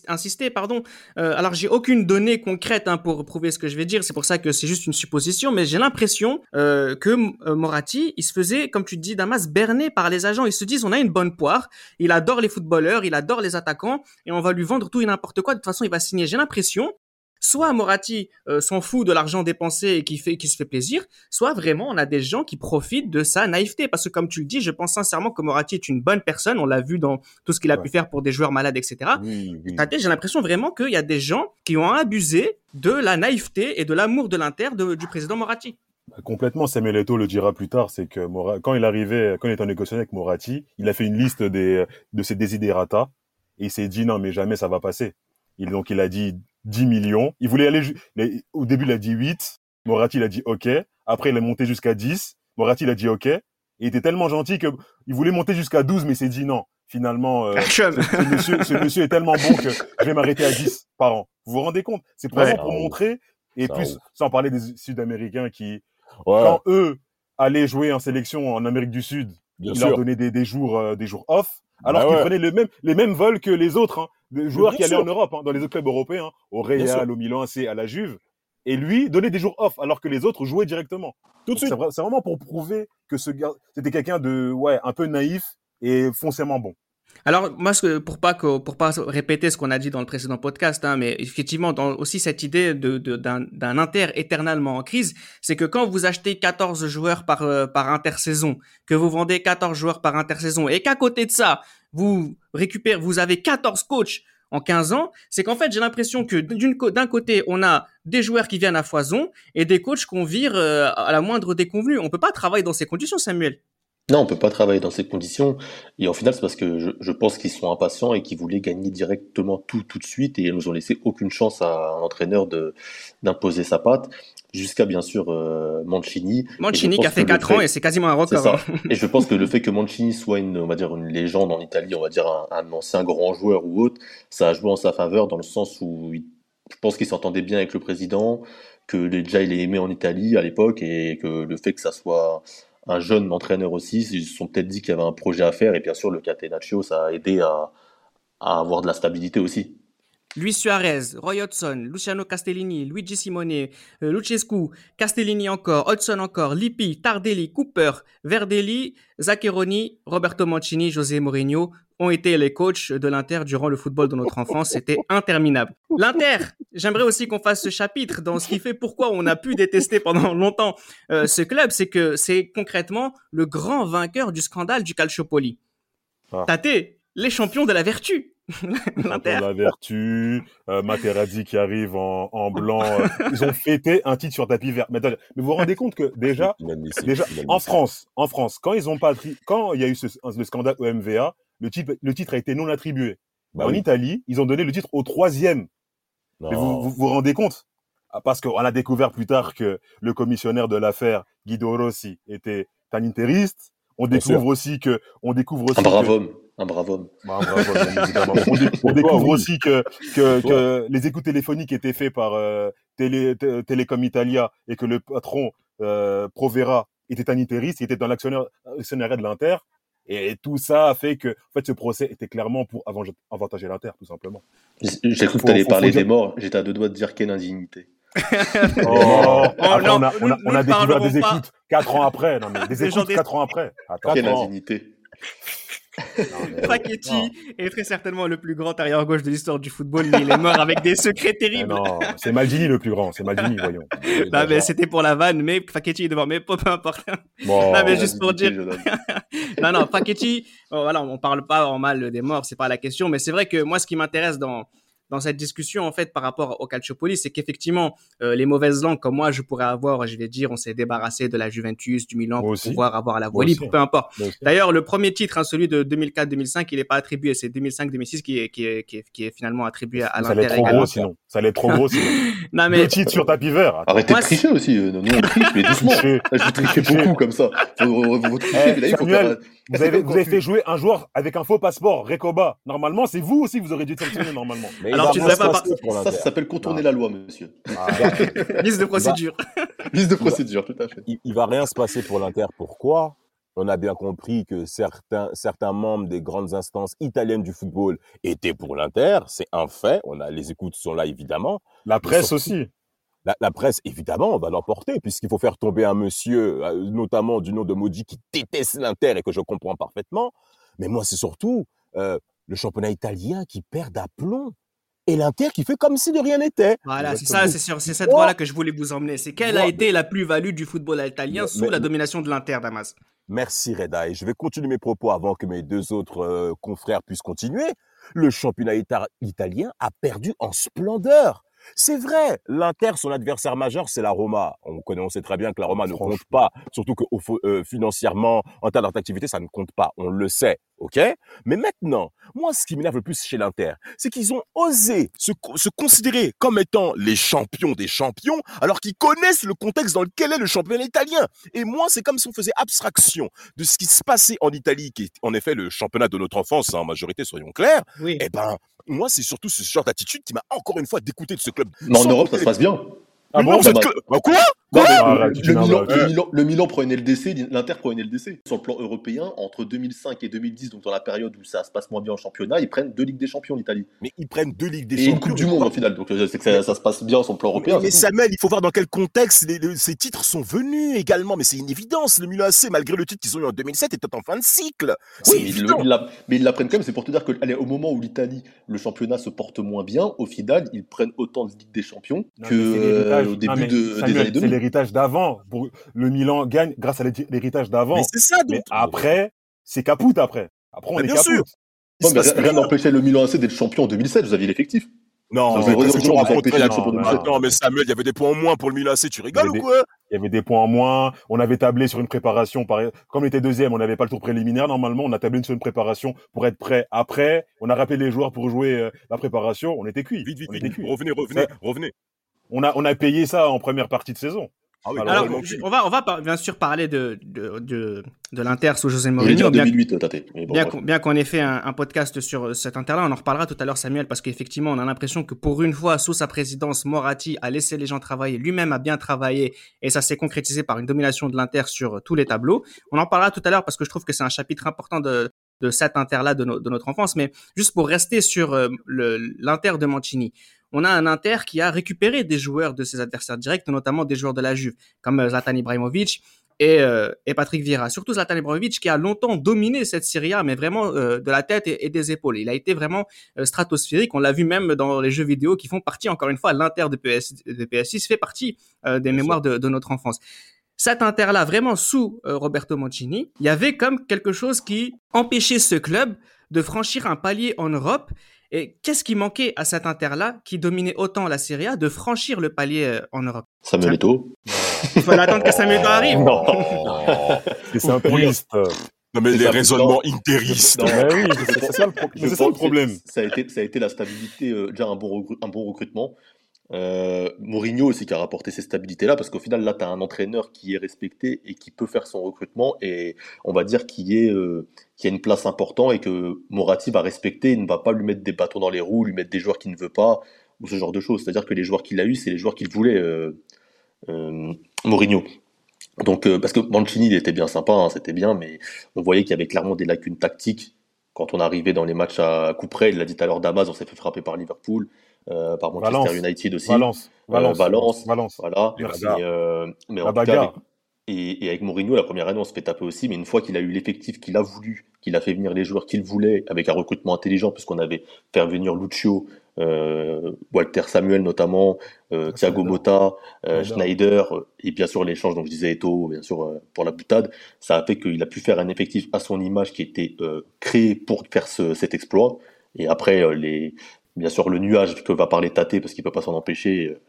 insister. Pardon. Euh, alors, j'ai aucune donnée concrète hein, pour prouver ce que je vais dire. C'est pour ça que c'est juste une supposition. Mais j'ai l'impression euh, que euh, Moratti, il se faisait, comme tu dis, Damas, berné par les agents. Ils se disent, on a une bonne poire. Il adore les footballeurs, il adore les attaquants, et on va lui vendre tout et n'importe quoi. De toute façon, il va signer. J'ai l'impression soit Moratti euh, s'en fout de l'argent dépensé et qui fait qui se fait plaisir, soit vraiment on a des gens qui profitent de sa naïveté parce que comme tu le dis, je pense sincèrement que Moratti est une bonne personne, on l'a vu dans tout ce qu'il a pu faire pour des joueurs malades, etc. J'ai l'impression vraiment qu'il y a des gens qui ont abusé de la naïveté et de l'amour de l'Inter du président Moratti. Bah, complètement, Samuel Eto'o le dira plus tard, c'est que quand il arrivait, quand il était en négociation avec Moratti, il a fait une liste des, de ses desiderata et il s'est dit non mais jamais ça va passer. Il, donc il a dit 10 millions. Il voulait aller, au début, il a dit 8. Moratti, il a dit OK. Après, il est monté jusqu'à 10. Moratti, il a dit OK. Et il était tellement gentil que il voulait monter jusqu'à 12, mais il s'est dit non. Finalement, euh, ce, monsieur, ce monsieur est tellement bon que je vais m'arrêter à 10 par an. Vous vous rendez compte? C'est vraiment pour montrer. Et plus, sans parler des Sud-Américains qui, quand eux allaient jouer en sélection en Amérique du Sud, ils leur donnaient des, des jours, euh, des jours off alors bah qu'ils prenaient le même, les mêmes vols que les autres, hein, des joueurs qui allaient en Europe, hein, dans les autres clubs européens, hein, au Real, au Milan AC, à la Juve. Et lui donnait des jours off, alors que les autres jouaient directement. Tout de suite. C'est vraiment pour prouver que ce gars, c'était quelqu'un de, ouais, un peu naïf et foncièrement bon. Alors moi, pour pas que, pour pas répéter ce qu'on a dit dans le précédent podcast, hein, mais effectivement, dans aussi cette idée de d'un Inter éternellement en crise, c'est que quand vous achetez 14 joueurs par euh, par intersaison, que vous vendez 14 joueurs par intersaison, et qu'à côté de ça, vous récupérez, vous avez 14 coachs en 15 ans, c'est qu'en fait, j'ai l'impression que d'un côté, on a des joueurs qui viennent à foison et des coachs qu'on vire euh, à la moindre déconvenue. On peut pas travailler dans ces conditions, Samuel. Non, on peut pas travailler dans ces conditions. Et au final, c'est parce que je, pense qu'ils sont impatients et qu'ils voulaient gagner directement tout tout de suite et ils nous ont laissé aucune chance à un entraîneur de d'imposer sa patte jusqu'à bien sûr euh, Mancini. Mancini qui a fait 4 ans et c'est quasiment un record. Hein. et je pense que le fait que Mancini soit une, on va dire une légende en Italie, on va dire un, ancien grand joueur ou autre, ça a joué en sa faveur dans le sens où je pense qu'il s'entendait bien avec le président, que déjà il est aimé en Italie à l'époque et que le fait que ça soit un jeune entraîneur aussi. Ils se sont peut-être dit qu'il y avait un projet à faire et bien sûr le Catenaccio ça a aidé à, avoir de la stabilité aussi. Luis Suarez, Roy Hodgson, Luciano Castellini, Luigi Simone, euh, Lucescu, Castellini encore, Hodgson encore, Lippi, Tardelli, Cooper, Verdelli, Zaccheroni, Roberto Mancini, José Mourinho, ont été les coachs de l'Inter durant le football de notre enfance. C'était interminable. L'Inter, j'aimerais aussi qu'on fasse ce chapitre dans ce qui fait pourquoi on a pu détester pendant longtemps euh, ce club. C'est que c'est concrètement le grand vainqueur du scandale du Calciopoli. Ah. Tate, les champions de la vertu. L'Inter. la vertu, euh, Materazzi qui arrive en, en blanc. euh, ils ont fêté un titre sur tapis vert. Mais, vous vous rendez compte que déjà, déjà en France, en France, quand ils ont pas tri- quand il y a eu ce, le scandale au MVA, le titre, le titre a été non attribué. Bah en oui. Italie, ils ont donné le titre au troisième. Mais vous, vous vous rendez compte? Ah, Parce qu'on a découvert plus tard que le commissionnaire de l'affaire, Guido Rossi, était un interiste. On découvre aussi que, on découvre aussi Un brave que, homme. Un brave homme. Bah, bravo, bien évidemment. on, dé- on découvre aussi que, que, que les écoutes téléphoniques étaient faits par euh, Télé, Té- Télécom Italia et que le patron euh, Provera était un interiste, il était dans l'actionnaire actionnaire de l'Inter. Et tout ça a fait que, en fait, ce procès était clairement pour avantager- l'Inter, tout simplement. J'ai cru que tu allais faut- parler faut dire- des morts. J'étais à deux doigts de dire quelle indignité. Oh, après, non, on a, on a, nous- on nous a ne découvert des écoutes quatre ans après. Non, mais des écoutes ans après. Attends, Quelle indignité. Paquetti est très certainement le plus grand arrière gauche de l'histoire du football, mais il est mort avec des secrets terribles. non, c'est Maldini le plus grand, c'est Maldini, voyons. Non, mais c'était pour la vanne, mais Paquetti est devant, mais peu importe. Bon, Non, mais juste pour dire- non, non, Paquetti, bon, voilà, on parle pas en mal des morts, c'est pas la question, mais c'est vrai que moi, ce qui m'intéresse dans dans cette discussion en fait par rapport au Calciopoli, c'est qu'effectivement euh, les mauvaises langues comme moi je pourrais avoir, je vais dire, on s'est débarrassé de la Juventus, du Milan Moi pour aussi. pouvoir avoir la voie libre, peu importe. D'ailleurs, le premier titre, hein, celui de 2004-2005, il n'est pas attribué, c'est 2005-2006 qui est, qui, est, qui, est, qui est finalement attribué à l'Inter également. gros sinon. Ça allait trop gros. Non mais Deux titres sur tapis vert. Arrêtez Moi, de tricher aussi. euh, Nous, on triche, mais doucement. tricher. Là, je trichez Tricher. beaucoup comme ça. Faut, vous, vous trichez, Eh, mais là, il faut Samuel, faire- Vous avez, vous fait jouer un joueur avec un faux passeport, Recoba. Normalement, c'est vous aussi que vous aurez dû sanctionner normalement. Mais Alors, tu rien pas Ça, ça s'appelle contourner Non. la loi, monsieur. Ah, liste de procédure. Liste de procédure, tout à fait. il, il va rien se passer pour l'Inter. Pourquoi? On a bien compris que certains, certains membres des grandes instances italiennes du football étaient pour l'Inter. C'est un fait. On a, les écoutes sont là, évidemment. la presse surtout- aussi. La, la presse, évidemment, va l'emporter, puisqu'il faut faire tomber un monsieur, euh, notamment du nom de Maudit, qui déteste l'Inter et que je comprends parfaitement. Mais moi, c'est surtout euh, le championnat italien qui perd d'aplomb. Et l'Inter qui fait comme si de rien n'était. Voilà, c'est ça, c'est sur c'est cette Oh. voie-là que je voulais vous emmener. C'est quelle a été la plus-value du football italien Mais- sous mais- la domination de l'Inter, Damas? Merci Reda. Et je vais continuer mes propos avant que mes deux autres euh, confrères puissent continuer. Le championnat ita- italien a perdu en splendeur. C'est vrai, l'Inter, son adversaire majeur, c'est la Roma. On connaît, on sait très bien que la Roma ne compte pas, surtout que euh, financièrement, en termes d'attractivité, ça ne compte pas. On le sait, ok? Mais maintenant, moi, ce qui m'énerve le plus chez l'Inter, c'est qu'ils ont osé se, se considérer comme étant les champions des champions, alors qu'ils connaissent le contexte dans lequel est le championnat italien. Et moi, c'est comme si on faisait abstraction de ce qui se passait en Italie, qui est en effet le championnat de notre enfance, hein, en majorité, soyons clairs. Oui. Eh ben, moi, c'est surtout ce genre d'attitude qui m'a encore une fois dégoûté de ce club. Mais en Sans Europe, ça se passe bien. Ah Mais bon non, vous êtes bah, que- Bah, quoi Non, mais Arrête, le, Milan, pas- le, Milan, le Milan prend une LDC, l'Inter prend une LDC. Sur le plan européen, entre 2005 et 2010, donc dans la période où ça se passe moins bien en championnat, ils prennent deux Ligues des Champions, l'Italie. Mais ils prennent deux Ligues des Et Champions. une Coupe du Monde, au final. Donc euh, c'est que ça, ça se passe bien sur le plan européen. Mais, mais. Samuel, il faut voir dans quel contexte les- les- ces titres sont venus également. Mais c'est une évidence. Le Milan AC, malgré le titre qu'ils ont eu en 2007, était en fin de cycle. Oui, mais ils, le- évident. ils la- mais ils l'apprennent quand même, c'est pour te dire que allez, au moment où l'Italie, le championnat se porte moins bien, au final, ils prennent autant de Ligue des Champions l'héritage. euh, début de- Samuel, des années C'est 2000. L'héritage d'avant. Pour- Le Milan gagne grâce à l'héri- l'héritage d'avant. Mais c'est ça, donc. Mais après, c'est capoute après. Après, on Mais est bien capoute. sûr. Non, mais rien n'empêchait le Milan AC d'être champion en 2007, vous aviez l'effectif. Non, de non, 2007. Attends, mais Samuel, il y avait des points en moins pour le Milan AC. Tu rigoles Il y ou avait quoi? Il y avait des points en moins. On avait tablé sur une préparation. Par... Comme on était deuxième, on n'avait pas le tour préliminaire. Normalement, on a tablé sur une préparation pour être prêt. Après, on a rappelé les joueurs pour jouer euh, la préparation. On était cuit. Vite, vite, on vite. cuit. Revenez, revenez, revenez. On a, on a payé ça en première partie de saison. Ah oui, Alors, Alors, on va, on va par- bien sûr parler de, de, de, de l'Inter sous José Mourinho. Bien, 2008, Tate. Mais bon, bien bref. qu'on bien qu'on ait fait un, un podcast sur euh, cet Inter-là, on en reparlera tout à l'heure, Samuel, parce qu'effectivement, on a l'impression que pour une fois, sous sa présidence, Moratti a laissé les gens travailler, lui-même a bien travaillé, et ça s'est concrétisé par une domination de l'Inter sur euh, tous les tableaux. On en parlera tout à l'heure parce que je trouve que c'est un chapitre important de, de cet Inter-là de, no- de notre enfance. Mais juste pour rester sur euh, le- l'Inter de Mancini, on a un Inter qui a récupéré des joueurs de ses adversaires directs, notamment des joueurs de la Juve, comme euh, Zlatan Ibrahimovic et, euh, et Patrick Vieira. Surtout Zlatan Ibrahimovic qui a longtemps dominé cette Serie A, mais vraiment euh, de la tête et, et des épaules. Il a été vraiment euh, stratosphérique. On l'a vu même dans les jeux vidéo qui font partie, encore une fois, l'Inter de, PS, de PS6 fait partie euh, des mémoires de, de notre enfance. Cet Inter-là, vraiment sous euh, Roberto Mancini, il y avait comme quelque chose qui empêchait ce club de franchir un palier en Europe. Et qu'est-ce qui manquait à cet Inter-là, qui dominait autant la Serie A, de franchir le palier euh, en Europe? Samuel Eto'o. Il fallait attendre que Samuel Eto'o arrive. Non. C'est un touriste. Non, mais les ça, raisonnements interistes. Non. Mais oui, c'est ça le, pro- ça le problème. Ça a été, ça a été la stabilité, euh, déjà un bon, recru- un bon recrutement. Euh, Mourinho aussi qui a rapporté ces stabilités-là, parce qu'au final, là, tu as un entraîneur qui est respecté et qui peut faire son recrutement, et on va dire qu'il est, euh, a une place importante et que Moratti va respecter, il ne va pas lui mettre des bâtons dans les roues, lui mettre des joueurs qu'il ne veut pas, ou ce genre de choses. C'est-à-dire que les joueurs qu'il a eu, c'est les joueurs qu'il voulait, euh, Mourinho. Donc, parce que Mancini, il était bien sympa, hein, c'était bien, mais on voyait qu'il y avait clairement des lacunes tactiques quand on arrivait dans les matchs à coup près. Il l'a dit tout à l'heure, Damas, on s'est fait frapper par Liverpool, euh, par Manchester Valence. United aussi. Valence. Valence. Valence. Valence. Voilà. Mais, bagarre. euh, mais en tout cas, avec, et, et avec Mourinho, la première année, on se fait taper aussi. Mais une fois qu'il a eu l'effectif qu'il a voulu, qu'il a fait venir les joueurs qu'il voulait, avec un recrutement intelligent, puisqu'on avait fait venir Lucio, euh, Walter Samuel notamment, euh, Thiago. Motta, euh, Schneider. Euh, et bien sûr l'échange, donc je disais Eto, bien sûr, euh, pour la boutade, ça a fait qu'il a pu faire un effectif à son image qui était euh, créé pour faire ce- cet exploit. Et après, euh, les, bien sûr, le nuage que va parler Tate, parce qu'il peut pas s'en empêcher, euh,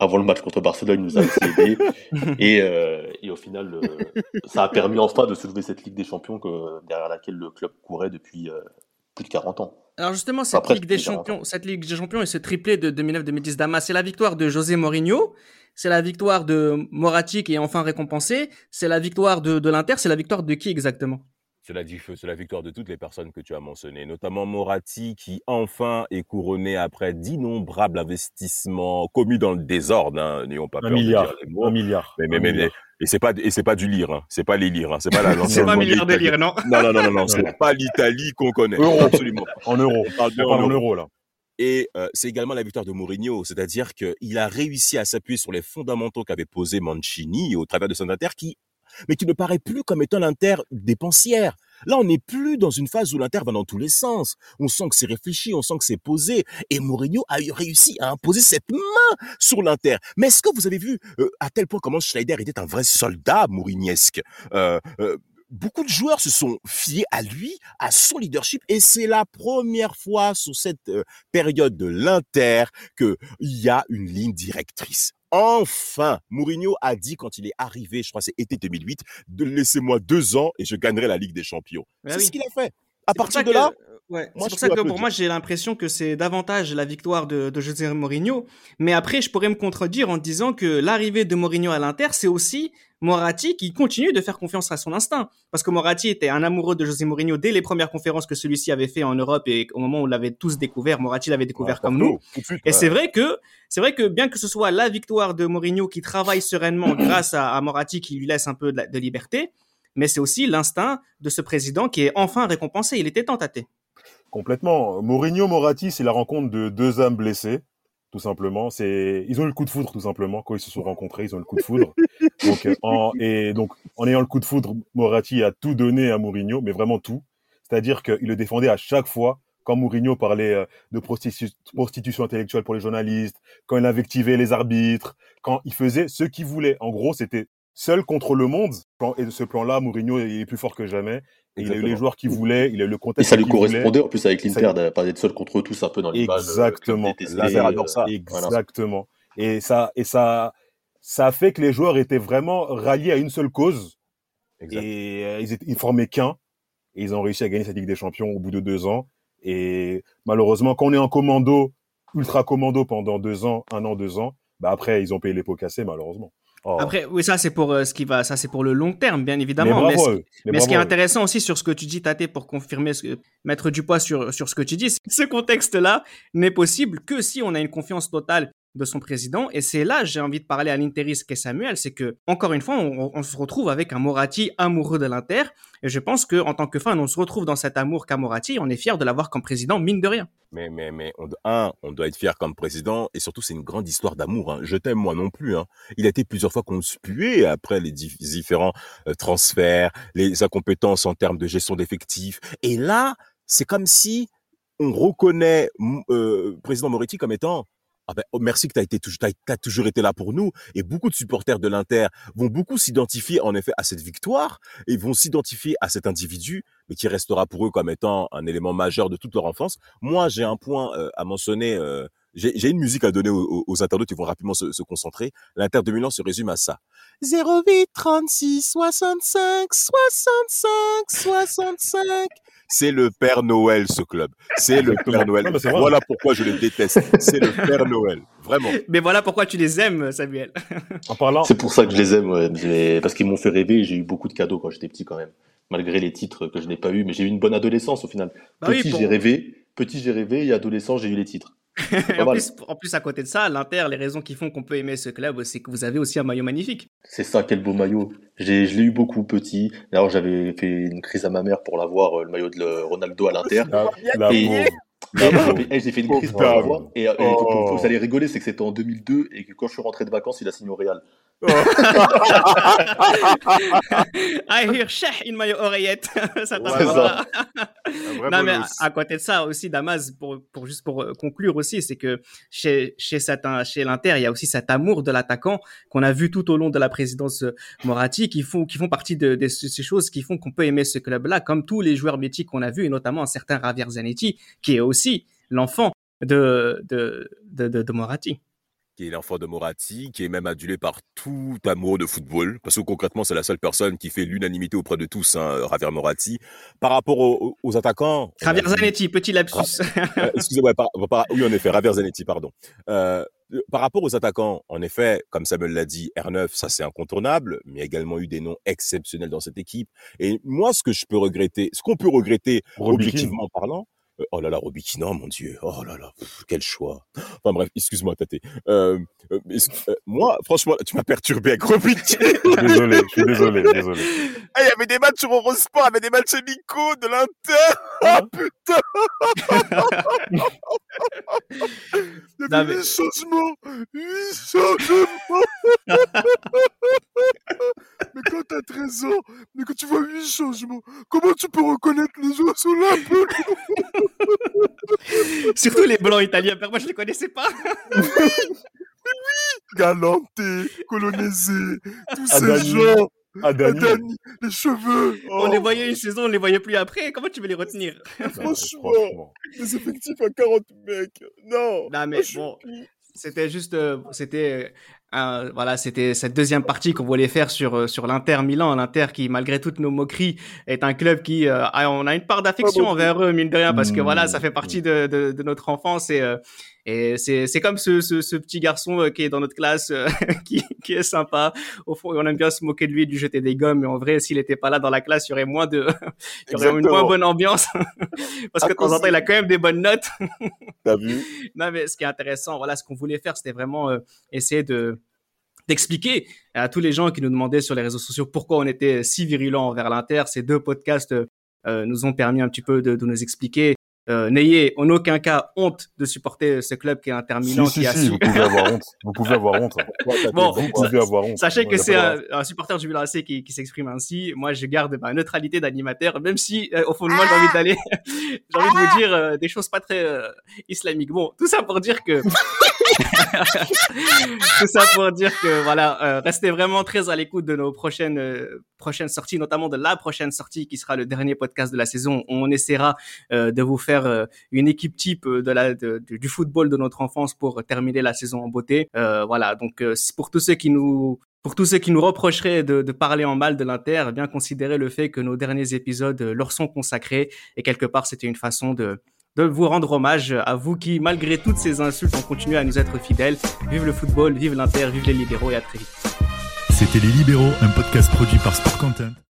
avant le match contre Barcelone, il nous a aidé. Et, euh, et au final, euh, ça a permis enfin de soulever cette Ligue des Champions que, derrière laquelle le club courait depuis euh, plus de 40 ans. Alors justement, cette Après, Ligue des Champions, cette Ligue des Champions et ce triplé de 2009-2010 Damas, c'est la victoire de José Mourinho, c'est la victoire de Moratti qui est enfin récompensé, c'est la victoire de, de l'Inter, c'est la victoire de qui exactement? C'est la, dif- c'est la victoire de toutes les personnes que tu as mentionnées, notamment Moratti qui enfin est couronné après d'innombrables investissements commis dans le désordre. Hein, N'ayons pas Un peur de milliard. dire les mots. Un milliard. Mais, mais, Un mais, milliard. et c'est pas et c'est pas du lire, hein. c'est pas les lire, hein. c'est pas la C'est pas milliard de lire, non Non non non non, non. c'est pas l'Italie qu'on connaît. Euro. Absolument. En euros. On parle en euros, là. Et euh, c'est également la victoire de Mourinho, c'est-à-dire qu'il a réussi à s'appuyer sur les fondamentaux qu'avait posé Mancini au travers de son Inter, qui, mais qui ne paraît plus comme étant l'Inter dépensière. Là, on n'est plus dans une phase où l'Inter va dans tous les sens. On sent que c'est réfléchi, on sent que c'est posé. Et Mourinho a réussi à imposer cette main sur l'Inter. Mais est-ce que vous avez vu euh, à tel point comment Schneider était un vrai soldat mourignesque? Euh, euh, Beaucoup de joueurs se sont fiés à lui, à son leadership, et c'est la première fois sur cette euh, période de l'Inter qu'il y a une ligne directrice. Enfin, Mourinho a dit quand il est arrivé, je crois que c'est été 2008, de laissez-moi deux ans et je gagnerai la Ligue des Champions. C'est oui. ce qu'il a fait. À partir de que- là, ouais, c'est pour ça peux que pour moi j'ai l'impression que c'est davantage la victoire de, de José Mourinho. Mais après, je pourrais me contredire en disant que l'arrivée de Mourinho à l'Inter, c'est aussi Moratti qui continue de faire confiance à son instinct. Parce que Moratti était un amoureux de José Mourinho dès les premières conférences que celui-ci avait fait en Europe et au moment où on l'avait tous découvert, Moratti l'avait découvert comme nous. Suite, Et ouais. c'est vrai que c'est vrai que bien que ce soit la victoire de Mourinho qui travaille sereinement grâce à, à Moratti qui lui laisse un peu de, la- de liberté, mais c'est aussi l'instinct de ce président qui est enfin récompensé. Il était temps tâté. Complètement. Mourinho, Moratti, c'est la rencontre de deux âmes blessées, tout simplement. C'est, ils ont eu le coup de foudre, tout simplement. Quand ils se sont rencontrés, ils ont eu le coup de foudre. donc, euh, en, et donc, en ayant le coup de foudre, Moratti a tout donné à Mourinho, mais vraiment tout. C'est-à-dire qu'il le défendait à chaque fois. Quand Mourinho parlait euh, de prostitu- prostitution intellectuelle pour les journalistes, quand il invectivait les arbitres, quand il faisait ce qu'il voulait. En gros, c'était seul contre le monde. Et de ce plan-là, Mourinho il est plus fort que jamais. Et il a eu les joueurs qu'il voulait, il a eu le Et contexte ça lui voulait. correspondait en plus avec Ça- l'Inter, de pas d'être seul contre tous un peu dans l'image. euh, Exactement. L'Inter adore euh, ça. voilà. Exactement. Et ça, et ça, ça a fait que les joueurs étaient vraiment ralliés à une seule cause. Exact. Et euh, ils, étaient, ils formaient qu'un. Et ils ont réussi à gagner cette Ligue des Champions au bout de deux ans. Et malheureusement, quand on est en commando, ultra commando pendant deux ans, un an, deux ans, bah après, ils ont payé les pots cassés, malheureusement. Oh. Après, oui, ça c'est pour euh, ce qui va, ça c'est pour le long terme, bien mais évidemment. bravo Mais, ce- mais qui est intéressant aussi sur ce que tu dis, Tate, pour confirmer, ce mettre du poids sur, sur ce que tu dis, ce contexte-là n'est possible que si on a une confiance totale de son président. Et c'est là, j'ai envie de parler à l'Interis qu'est Samuel, c'est que, encore une fois, on, se retrouve avec un Moratti amoureux de l'Inter. Et je pense que en tant que fan, on se retrouve dans cet amour qu'a Moratti. On est fier de l'avoir comme président, mine de rien. Mais, mais, mais, on, un, on doit être fier comme président, et surtout, c'est une grande histoire d'amour. Hein. Je t'aime, moi non plus. Hein. Il a été plusieurs fois conspué après les dif- différents euh, transferts, les incompétences en termes de gestion d'effectifs. Et là, c'est comme si on reconnaît euh, président Moretti comme étant ah ben, oh, merci que tu as été toujours, as, toujours été là pour nous. Et beaucoup de supporters de l'Inter vont beaucoup s'identifier en effet à cette victoire et vont s'identifier à cet individu, mais qui restera pour eux comme étant un élément majeur de toute leur enfance. Moi, j'ai un point euh, à mentionner. Euh, j'ai une musique à donner aux, aux, internautes, ils vont rapidement se, se concentrer. L'Inter de Milan se résume à ça. 08 36 65 65 65 c'est le Père Noël, ce club. C'est le Père Noël. voilà pourquoi je les déteste. C'est le Père Noël. Vraiment. Mais voilà pourquoi tu les aimes, Samuel. En parlant. C'est pour ça que je les aime, ouais. parce qu'ils m'ont fait rêver j'ai eu beaucoup de cadeaux quand j'étais petit quand même. Malgré les titres que je n'ai pas eu, mais j'ai eu une bonne adolescence au final. Bah petit, j'ai rêvé. Petit, j'ai rêvé et adolescent, j'ai eu les titres. En, plus, en, plus, à côté de ça, l'Inter, les raisons qui font qu'on peut aimer ce club, c'est que vous avez aussi un maillot magnifique. C'est ça, quel beau maillot. Je l'ai eu beaucoup petit. D'ailleurs, j'avais fait une crise à ma mère pour l'avoir, euh, le maillot de Ronaldo à l'Inter. et... j'ai fait une crise pour l'avoir. Et, et oh. vous allez rigoler, c'est que c'était en 2002 et que quand je suis rentré de vacances, il a signé au Real. I hear sheh in my oreillette. ça non, mais à, côté de ça aussi, Damas, pour, pour juste pour euh, conclure aussi, c'est que chez, chez, chez l'Inter, il y a aussi cet amour de l'attaquant qu'on a vu tout au long de la présidence euh, Moratti, qui font, qui font partie de, de ces choses qui font qu'on peut aimer ce club-là, comme tous les joueurs mythiques qu'on a vus, et notamment un certain Javier Zanetti, qui est aussi l'enfant de, de, de, de, de Moratti qui est l'enfant de Moratti, qui est même adulé par tout amour de football, parce que concrètement, c'est la seule personne qui fait l'unanimité auprès de tous, hein, Javier Moratti. Par rapport aux, attaquants... Javier Zanetti, petit lapsus. Euh, excusez-moi, oui, en effet, Javier Zanetti, pardon. Euh, par rapport aux attaquants, en effet, comme Samuel l'a dit, R9, ça c'est incontournable, mais il y a également eu des noms exceptionnels dans cette équipe. Et moi, ce que je peux regretter, ce qu'on peut regretter, objectivement parlant, oh là là, Robiquinan, mon Dieu. Oh là là, quel choix. Enfin bref, excuse-moi, Tate. Euh, euh, euh, moi, franchement, tu m'as perturbé avec Robiquinan. désolé, je suis désolé, désolé. Ah, il y avait des matchs sur Eurosport, il y avait des matchs amicaux de l'Inter. Oh putain Il y avait 8 changements 8 changements Mais quand t'as 13 ans, mais que tu vois 8 changements, comment tu peux reconnaître les joueurs sur la Surtout les blancs italiens, moi je les connaissais pas. oui, oui, Galanté, Colonisé, tous ces gens. Adani. les cheveux. On les voyait une saison, on les voyait plus après. Comment tu veux les retenir? Franchement, les effectifs à 40 mecs. Non. Non mais bon, c'était juste, euh, c'était voilà, c'était cette deuxième partie qu'on voulait faire sur euh, sur l'Inter Milan, l'Inter qui malgré toutes nos moqueries est un club qui euh, a, on a une part d'affection envers eux mine de rien parce que voilà, ça fait partie de, de, de notre enfance et euh, et c'est c'est comme ce, ce, ce petit garçon qui est dans notre classe qui qui est sympa. Au fond, on aime bien se moquer de lui, du jeter des gommes, mais en vrai, s'il était pas là dans la classe, il y aurait moins de il y aurait une moins bonne ambiance parce que de temps en temps, il a quand même des bonnes notes. T'as vu Non mais ce qui est intéressant, voilà, ce qu'on voulait faire, c'était vraiment essayer de d'expliquer à tous les gens qui nous demandaient sur les réseaux sociaux pourquoi on était si virulent envers l'Inter. Ces deux podcasts euh, nous ont permis un petit peu de, de nous expliquer euh, n'ayez en aucun cas honte de supporter ce club qui est Inter Milan. qui a si, vous pouvez avoir honte. Vous pouvez avoir honte. bon, vous pouvez avoir honte. Sachez que c'est un, supporter du Milan AC qui, qui s'exprime ainsi. Moi, je garde ma neutralité d'animateur, même si euh, au fond de moi, j'ai envie d'aller, j'ai envie de vous dire euh, des choses pas très euh, islamiques. Bon, tout ça pour dire que, tout ça pour dire que voilà, restez vraiment très à l'écoute de nos prochaines prochaines sorties, notamment de la prochaine sortie qui sera le dernier podcast de la saison. On essaiera de vous faire euh, une équipe type de la du football de notre enfance pour terminer la saison en beauté. Euh, voilà, donc euh, pour tous ceux qui nous pour tous ceux qui nous reprocheraient de, de parler en mal de l'Inter, eh bien considérer le fait que nos derniers épisodes leur sont consacrés et quelque part c'était une façon de de vous rendre hommage à vous qui, malgré toutes ces insultes, ont continué à nous être fidèles. Vive le football, vive l'Inter, vive les libéraux et à très vite. C'était Les Libéraux, un podcast produit par Sport Content.